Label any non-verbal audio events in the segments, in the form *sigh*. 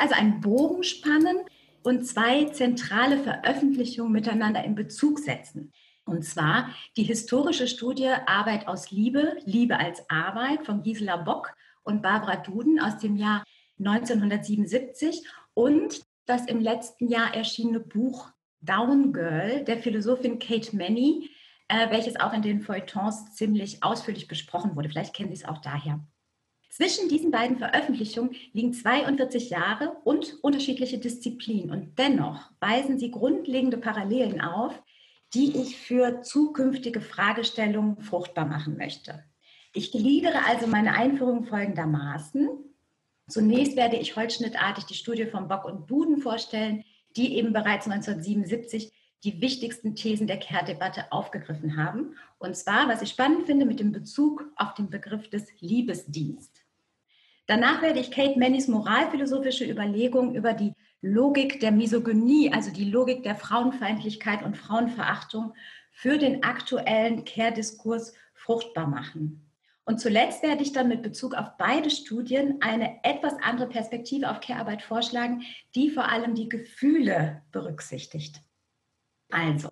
also einen Bogen spannen und zwei zentrale Veröffentlichungen miteinander in Bezug setzen. Und zwar die historische Studie Arbeit aus Liebe, Liebe als Arbeit von Gisela Bock und Barbara Duden aus dem Jahr 1977 und das im letzten Jahr erschienene Buch Down Girl der Philosophin Kate Manny, äh, welches auch in den Feuilletons ziemlich ausführlich besprochen wurde. Vielleicht kennen Sie es auch daher. Zwischen diesen beiden Veröffentlichungen liegen 42 Jahre und unterschiedliche Disziplinen. Und dennoch weisen sie grundlegende Parallelen auf, die ich für zukünftige Fragestellungen fruchtbar machen möchte. Ich gliedere also meine Einführung folgendermaßen. Zunächst werde ich holzschnittartig die Studie von Bock und Duden vorstellen, die eben bereits 1977 die wichtigsten Thesen der Kehrdebatte aufgegriffen haben. Und zwar, was ich spannend finde, mit dem Bezug auf den Begriff des Liebesdienst. Danach werde ich Kate Mannys moralphilosophische Überlegungen über die Logik der Misogynie, also die Logik der Frauenfeindlichkeit und Frauenverachtung für den aktuellen Care-Diskurs fruchtbar machen. Und zuletzt werde ich dann mit Bezug auf beide Studien eine etwas andere Perspektive auf Care-Arbeit vorschlagen, die vor allem die Gefühle berücksichtigt. Also,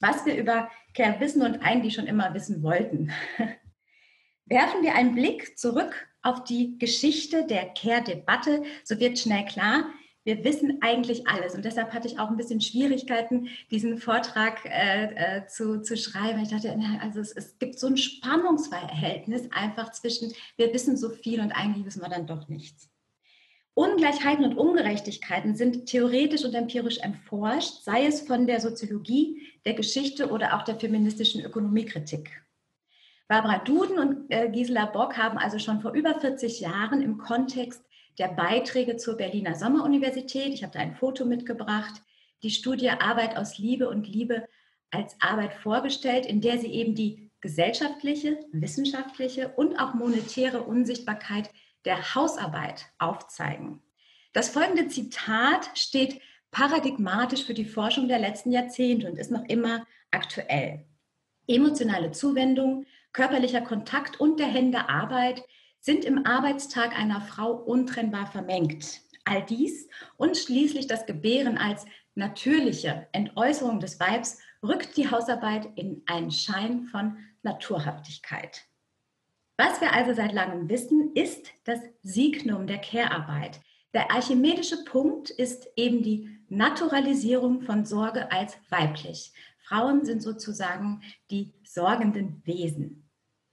was wir über Care wissen und eigentlich schon immer wissen wollten. *laughs* Werfen wir einen Blick zurück auf die Geschichte der Care-Debatte, so wird schnell klar, wir wissen eigentlich alles. Und deshalb hatte ich auch ein bisschen Schwierigkeiten, diesen Vortrag äh, äh, zu, zu schreiben. Ich dachte, also es, es gibt so ein Spannungsverhältnis einfach zwischen, wir wissen so viel und eigentlich wissen wir dann doch nichts. Ungleichheiten und Ungerechtigkeiten sind theoretisch und empirisch erforscht, sei es von der Soziologie, der Geschichte oder auch der feministischen Ökonomiekritik. Barbara Duden und äh, Gisela Bock haben also schon vor über 40 Jahren im Kontext der Beiträge zur Berliner Sommeruniversität. Ich habe da ein Foto mitgebracht. Die Studie Arbeit aus Liebe und Liebe als Arbeit vorgestellt, in der sie eben die gesellschaftliche, wissenschaftliche und auch monetäre Unsichtbarkeit der Hausarbeit aufzeigen. Das folgende Zitat steht paradigmatisch für die Forschung der letzten Jahrzehnte und ist noch immer aktuell. Emotionale Zuwendung, körperlicher Kontakt und der Hände Arbeit sind im Arbeitstag einer Frau untrennbar vermengt. All dies und schließlich das Gebären als natürliche Entäußerung des Weibs rückt die Hausarbeit in einen Schein von Naturhaftigkeit. Was wir also seit langem wissen, ist das Signum der Care-Arbeit. Der archimedische Punkt ist eben die Naturalisierung von Sorge als weiblich. Frauen sind sozusagen die sorgenden Wesen.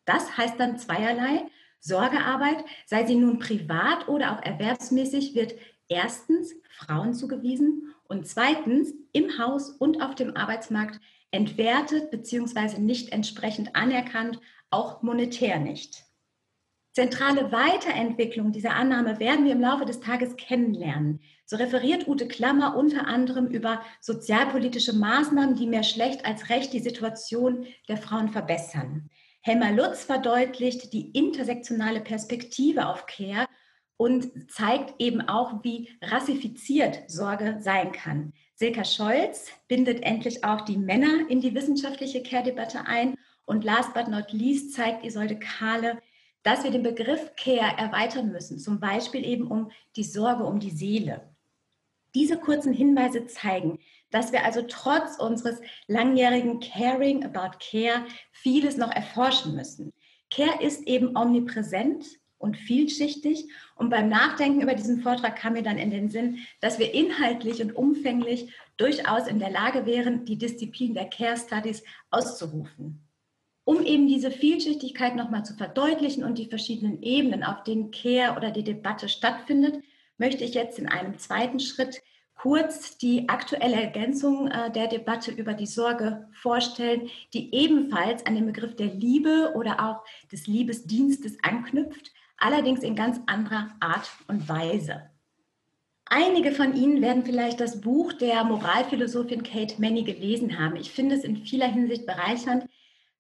Das heißt dann zweierlei. Sorgearbeit, sei sie nun privat oder auch erwerbsmäßig, wird erstens Frauen zugewiesen und zweitens im Haus und auf dem Arbeitsmarkt entwertet bzw. nicht entsprechend anerkannt, auch monetär nicht. Zentrale Weiterentwicklung dieser Annahme werden wir im Laufe des Tages kennenlernen. So referiert Ute Klammer unter anderem über sozialpolitische Maßnahmen, die mehr schlecht als recht die Situation der Frauen verbessern. Helma Lutz verdeutlicht die intersektionale Perspektive auf Care und zeigt eben auch, wie rassifiziert Sorge sein kann. Silka Scholz bindet endlich auch die Männer in die wissenschaftliche Care-Debatte ein. Und last but not least zeigt Isolde Kahle, dass wir den Begriff Care erweitern müssen, zum Beispiel eben um die Sorge um die Seele. Diese kurzen Hinweise zeigen, dass wir also trotz unseres langjährigen Caring about Care vieles noch erforschen müssen. Care ist eben omnipräsent und vielschichtig. Und beim Nachdenken über diesen Vortrag kam mir dann in den Sinn, dass wir inhaltlich und umfänglich durchaus in der Lage wären, die Disziplin der Care Studies auszurufen. Um eben diese Vielschichtigkeit nochmal zu verdeutlichen und die verschiedenen Ebenen, auf denen Care oder die Debatte stattfindet, möchte ich jetzt in einem zweiten Schritt kurz die aktuelle Ergänzung äh, der Debatte über die Sorge vorstellen, die ebenfalls an den Begriff der Liebe oder auch des Liebesdienstes anknüpft, allerdings in ganz anderer Art und Weise. Einige von Ihnen werden vielleicht das Buch der Moralphilosophin Kate Manny gelesen haben. Ich finde es in vieler Hinsicht bereichernd.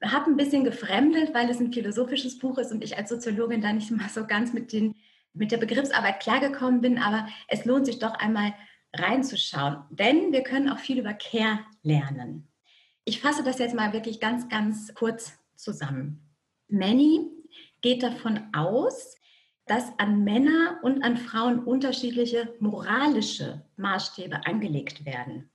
Habe ein bisschen gefremdet, weil es ein philosophisches Buch ist und ich als Soziologin da nicht mal so ganz mit, den, mit der Begriffsarbeit klargekommen bin. Aber es lohnt sich doch einmal reinzuschauen, denn wir können auch viel über Care lernen. Ich fasse das jetzt mal wirklich ganz, ganz kurz zusammen. Manny geht davon aus, dass an Männer und an Frauen unterschiedliche moralische Maßstäbe angelegt werden.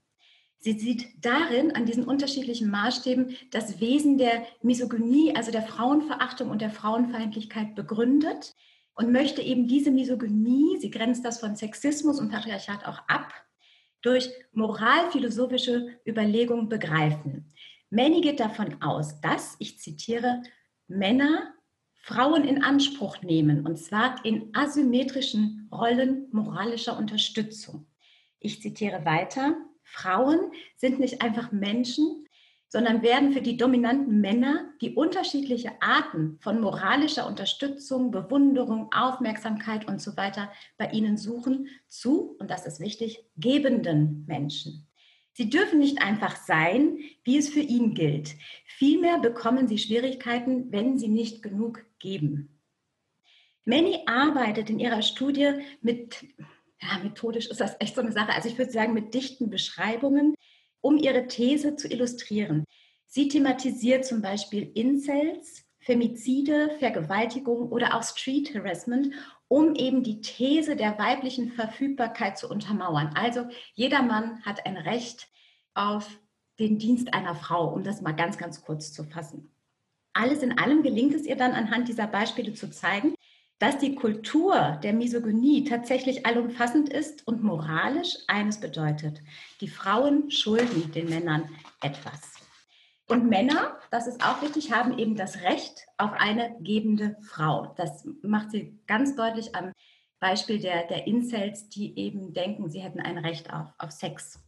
Sie sieht darin, an diesen unterschiedlichen Maßstäben, das Wesen der Misogynie, also der Frauenverachtung und der Frauenfeindlichkeit begründet und möchte eben diese Misogynie, sie grenzt das von Sexismus und Patriarchat auch ab, durch moralphilosophische Überlegungen begreifen. Manny geht davon aus, dass, ich zitiere, Männer Frauen in Anspruch nehmen, und zwar in asymmetrischen Rollen moralischer Unterstützung. Ich zitiere weiter, Frauen sind nicht einfach Menschen, sondern werden für die dominanten Männer, die unterschiedliche Arten von moralischer Unterstützung, Bewunderung, Aufmerksamkeit und so weiter bei ihnen suchen, zu, und das ist wichtig, gebenden Menschen. Sie dürfen nicht einfach sein, wie es für ihn gilt. Vielmehr bekommen sie Schwierigkeiten, wenn sie nicht genug geben. Manny arbeitet in ihrer Studie mit ja, methodisch ist das echt so eine Sache. Also ich würde sagen, mit dichten Beschreibungen, um ihre These zu illustrieren. Sie thematisiert zum Beispiel Incels, Femizide, Vergewaltigung oder auch Street Harassment, um eben die These der weiblichen Verfügbarkeit zu untermauern. Also jeder Mann hat ein Recht auf den Dienst einer Frau, um das mal ganz, ganz kurz zu fassen. Alles in allem gelingt es ihr dann anhand dieser Beispiele zu zeigen, dass die Kultur der Misogynie tatsächlich allumfassend ist und moralisch eines bedeutet. Die Frauen schulden den Männern etwas. Und Männer, das ist auch wichtig, haben eben das Recht auf eine gebende Frau. Das macht sie ganz deutlich am Beispiel der, der Incels, die eben denken, sie hätten ein Recht auf, auf Sex.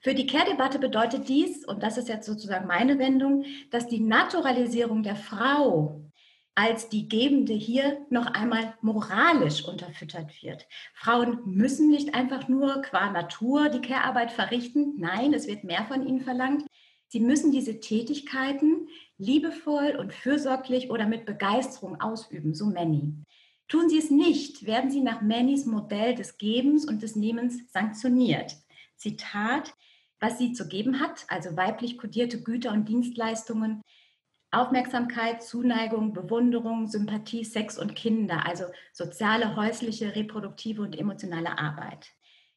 Für die Care-Debatte bedeutet dies, und das ist jetzt sozusagen meine Wendung, dass die Naturalisierung der Frau als die Gebende hier noch einmal moralisch unterfüttert wird. Frauen müssen nicht einfach nur qua Natur die Care-Arbeit verrichten. Nein, es wird mehr von ihnen verlangt. Sie müssen diese Tätigkeiten liebevoll und fürsorglich oder mit Begeisterung ausüben, so Manny. Tun sie es nicht, werden sie nach Mannys Modell des Gebens und des Nehmens sanktioniert. Zitat, was sie zu geben hat, also weiblich kodierte Güter und Dienstleistungen, Aufmerksamkeit, Zuneigung, Bewunderung, Sympathie, Sex und Kinder, also soziale, häusliche, reproduktive und emotionale Arbeit.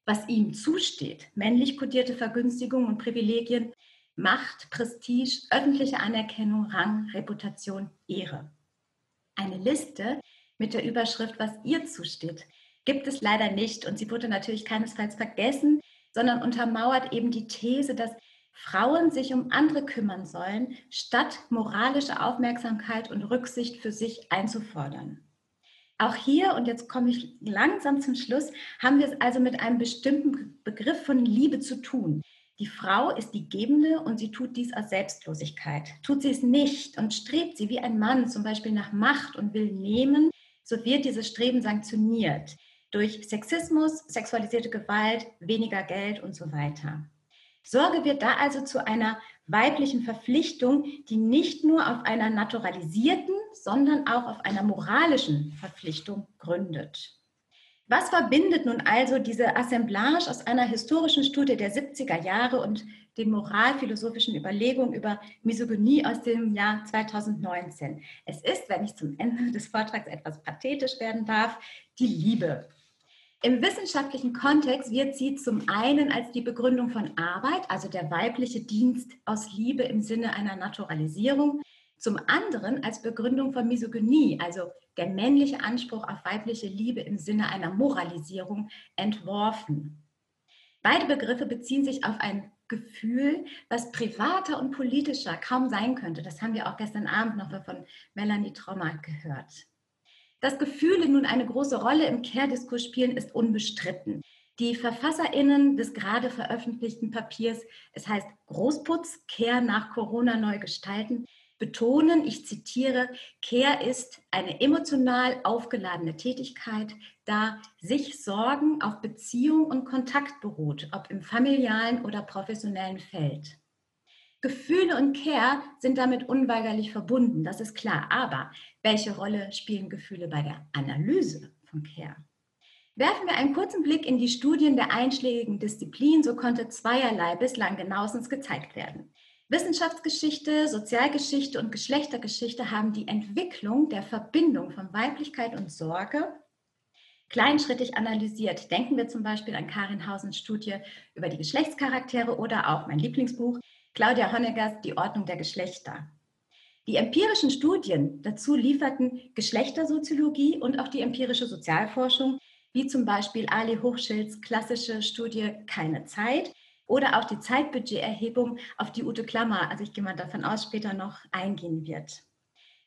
Was ihm zusteht, männlich kodierte Vergünstigungen und Privilegien, Macht, Prestige, öffentliche Anerkennung, Rang, Reputation, Ehre. Eine Liste mit der Überschrift, was ihr zusteht, gibt es leider nicht und sie wurde natürlich keinesfalls vergessen, sondern untermauert eben die These, dass Frauen sich um andere kümmern sollen, statt moralische Aufmerksamkeit und Rücksicht für sich einzufordern. Auch hier, und jetzt komme ich langsam zum Schluss, haben wir es also mit einem bestimmten Begriff von Liebe zu tun. Die Frau ist die Gebende und sie tut dies aus Selbstlosigkeit. Tut sie es nicht und strebt sie wie ein Mann zum Beispiel nach Macht und will nehmen, so wird dieses Streben sanktioniert durch Sexismus, sexualisierte Gewalt, weniger Geld und so weiter. Sorge wird da also zu einer weiblichen Verpflichtung, die nicht nur auf einer naturalisierten, sondern auch auf einer moralischen Verpflichtung gründet. Was verbindet nun also diese Assemblage aus einer historischen Studie der 70er Jahre und den moralphilosophischen Überlegungen über Misogynie aus dem Jahr 2019? Es ist, wenn ich zum Ende des Vortrags etwas pathetisch werden darf, die Liebe. Im wissenschaftlichen Kontext wird sie zum einen als die Begründung von Arbeit, also der weibliche Dienst aus Liebe im Sinne einer Naturalisierung, zum anderen als Begründung von Misogynie, also der männliche Anspruch auf weibliche Liebe im Sinne einer Moralisierung, entworfen. Beide Begriffe beziehen sich auf ein Gefühl, was privater und politischer kaum sein könnte. Das haben wir auch gestern Abend noch von Melanie Trommer gehört. Dass Gefühle nun eine große Rolle im Care-Diskurs spielen, ist unbestritten. Die VerfasserInnen des gerade veröffentlichten Papiers, es heißt Großputz, Care nach Corona neu gestalten, betonen, ich zitiere, Care ist eine emotional aufgeladene Tätigkeit, da sich Sorgen auf Beziehung und Kontakt beruht, ob im familialen oder professionellen Feld. Gefühle und Care sind damit unweigerlich verbunden, das ist klar. Aber welche Rolle spielen Gefühle bei der Analyse von Care? Werfen wir einen kurzen Blick in die Studien der einschlägigen Disziplinen, so konnte zweierlei bislang genauestens gezeigt werden. Wissenschaftsgeschichte, Sozialgeschichte und Geschlechtergeschichte haben die Entwicklung der Verbindung von Weiblichkeit und Sorge kleinschrittig analysiert. Denken wir zum Beispiel an Karin Hausens Studie über die Geschlechtscharaktere oder auch mein Lieblingsbuch Claudia Honeggers Die Ordnung der Geschlechter. Die empirischen Studien dazu lieferten Geschlechtersoziologie und auch die empirische Sozialforschung, wie zum Beispiel Ali Hochschilds klassische Studie Keine Zeit oder auch die Zeitbudgeterhebung, auf die Ute Klammer, also ich gehe mal davon aus, später noch eingehen wird.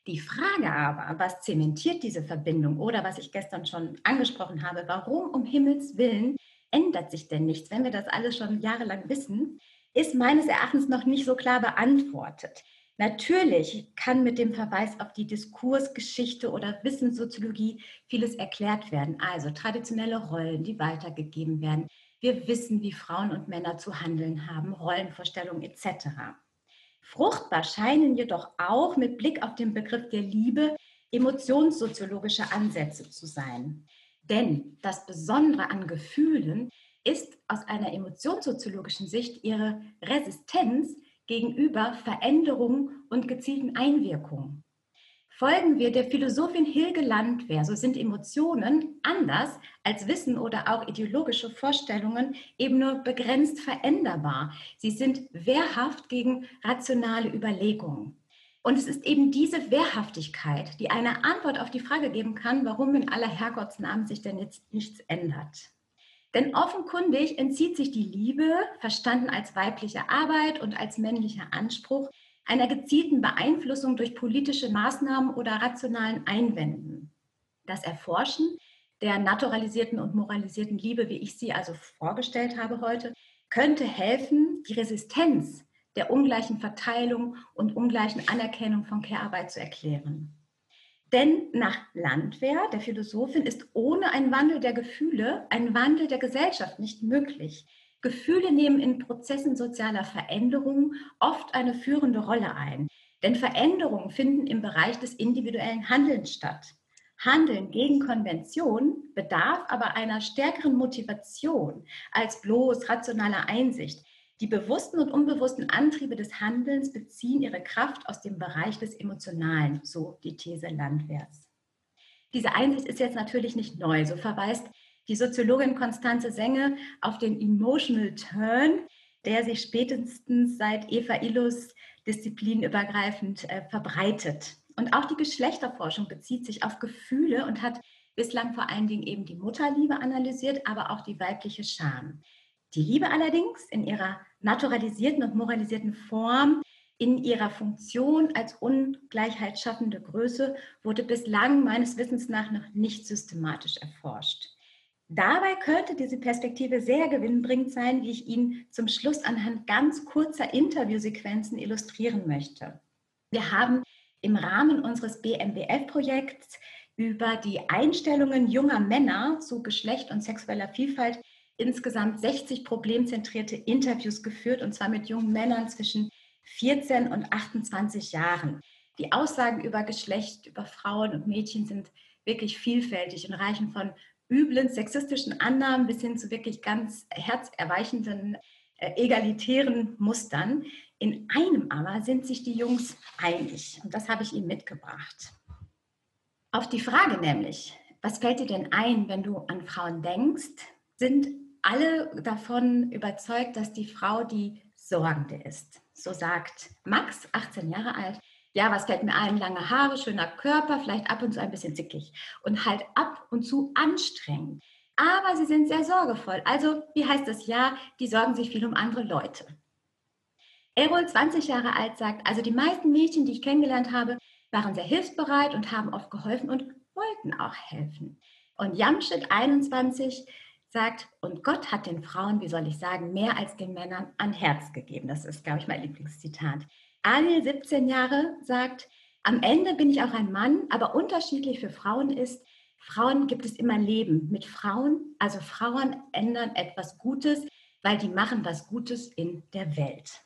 Die Frage aber, was zementiert diese Verbindung oder was ich gestern schon angesprochen habe, warum um Himmels willen ändert sich denn nichts, wenn wir das alles schon jahrelang wissen, ist meines Erachtens noch nicht so klar beantwortet. Natürlich kann mit dem Verweis auf die Diskursgeschichte oder Wissenssoziologie vieles erklärt werden. Also traditionelle Rollen, die weitergegeben werden. Wir wissen, wie Frauen und Männer zu handeln haben, Rollenvorstellungen etc. Fruchtbar scheinen jedoch auch mit Blick auf den Begriff der Liebe emotionssoziologische Ansätze zu sein. Denn das Besondere an Gefühlen ist aus einer emotionssoziologischen Sicht ihre Resistenz gegenüber Veränderungen und gezielten Einwirkungen. Folgen wir der Philosophin Hilge Landwehr, so sind Emotionen anders als Wissen oder auch ideologische Vorstellungen eben nur begrenzt veränderbar. Sie sind wehrhaft gegen rationale Überlegungen. Und es ist eben diese Wehrhaftigkeit, die eine Antwort auf die Frage geben kann, warum in aller Herrgottsnamen sich denn jetzt nichts ändert. Denn offenkundig entzieht sich die Liebe, verstanden als weibliche Arbeit und als männlicher Anspruch, einer gezielten Beeinflussung durch politische Maßnahmen oder rationalen Einwänden. Das Erforschen der naturalisierten und moralisierten Liebe, wie ich sie also vorgestellt habe heute, könnte helfen, die Resistenz der ungleichen Verteilung und ungleichen Anerkennung von Care-Arbeit zu erklären. Denn nach Landwehr, der Philosophin, ist ohne einen Wandel der Gefühle ein Wandel der Gesellschaft nicht möglich. Gefühle nehmen in Prozessen sozialer Veränderung oft eine führende Rolle ein. Denn Veränderungen finden im Bereich des individuellen Handelns statt. Handeln gegen Konvention bedarf aber einer stärkeren Motivation als bloß rationaler Einsicht. Die bewussten und unbewussten Antriebe des Handelns beziehen ihre Kraft aus dem Bereich des Emotionalen, so die These Landwehrs. Diese Einsicht ist jetzt natürlich nicht neu. So verweist die Soziologin Konstanze Senge auf den Emotional Turn, der sich spätestens seit Eva Illus disziplinübergreifend äh, verbreitet. Und auch die Geschlechterforschung bezieht sich auf Gefühle und hat bislang vor allen Dingen eben die Mutterliebe analysiert, aber auch die weibliche Scham. Die Liebe allerdings in ihrer naturalisierten und moralisierten Form, in ihrer Funktion als ungleichheit schaffende Größe, wurde bislang meines Wissens nach noch nicht systematisch erforscht. Dabei könnte diese Perspektive sehr gewinnbringend sein, wie ich Ihnen zum Schluss anhand ganz kurzer Interviewsequenzen illustrieren möchte. Wir haben im Rahmen unseres BMBF-Projekts über die Einstellungen junger Männer zu Geschlecht und sexueller Vielfalt insgesamt 60 problemzentrierte Interviews geführt, und zwar mit jungen Männern zwischen 14 und 28 Jahren. Die Aussagen über Geschlecht, über Frauen und Mädchen sind wirklich vielfältig und reichen von üblen sexistischen Annahmen bis hin zu wirklich ganz herzerweichenden äh, egalitären Mustern. In einem aber sind sich die Jungs einig und das habe ich ihnen mitgebracht. Auf die Frage nämlich, was fällt dir denn ein, wenn du an Frauen denkst, sind alle davon überzeugt, dass die Frau die Sorgende ist. So sagt Max, 18 Jahre alt, ja, was fällt mir ein? Lange Haare, schöner Körper, vielleicht ab und zu ein bisschen zickig und halt ab und zu anstrengend. Aber sie sind sehr sorgevoll. Also, wie heißt das ja? Die sorgen sich viel um andere Leute. Errol, 20 Jahre alt, sagt, also die meisten Mädchen, die ich kennengelernt habe, waren sehr hilfsbereit und haben oft geholfen und wollten auch helfen. Und Jamschid, 21, sagt, und Gott hat den Frauen, wie soll ich sagen, mehr als den Männern an Herz gegeben. Das ist, glaube ich, mein Lieblingszitat. Anil, 17 Jahre, sagt, am Ende bin ich auch ein Mann, aber unterschiedlich für Frauen ist, Frauen gibt es immer Leben mit Frauen. Also Frauen ändern etwas Gutes, weil die machen was Gutes in der Welt.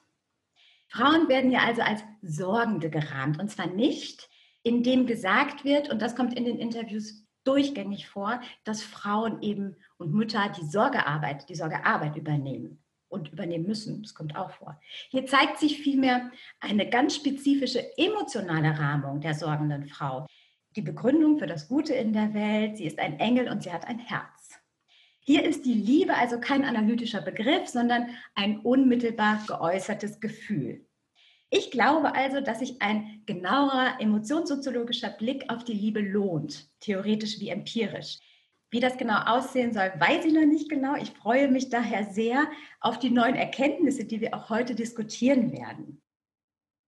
Frauen werden ja also als Sorgende gerahmt. Und zwar nicht, indem gesagt wird, und das kommt in den Interviews durchgängig vor, dass Frauen eben und Mütter die Sorgearbeit, die Sorgearbeit übernehmen und übernehmen müssen. Das kommt auch vor. Hier zeigt sich vielmehr eine ganz spezifische emotionale Rahmung der sorgenden Frau. Die Begründung für das Gute in der Welt, sie ist ein Engel und sie hat ein Herz. Hier ist die Liebe also kein analytischer Begriff, sondern ein unmittelbar geäußertes Gefühl. Ich glaube also, dass sich ein genauerer emotionssoziologischer Blick auf die Liebe lohnt, theoretisch wie empirisch. Wie das genau aussehen soll, weiß ich noch nicht genau. Ich freue mich daher sehr auf die neuen Erkenntnisse, die wir auch heute diskutieren werden.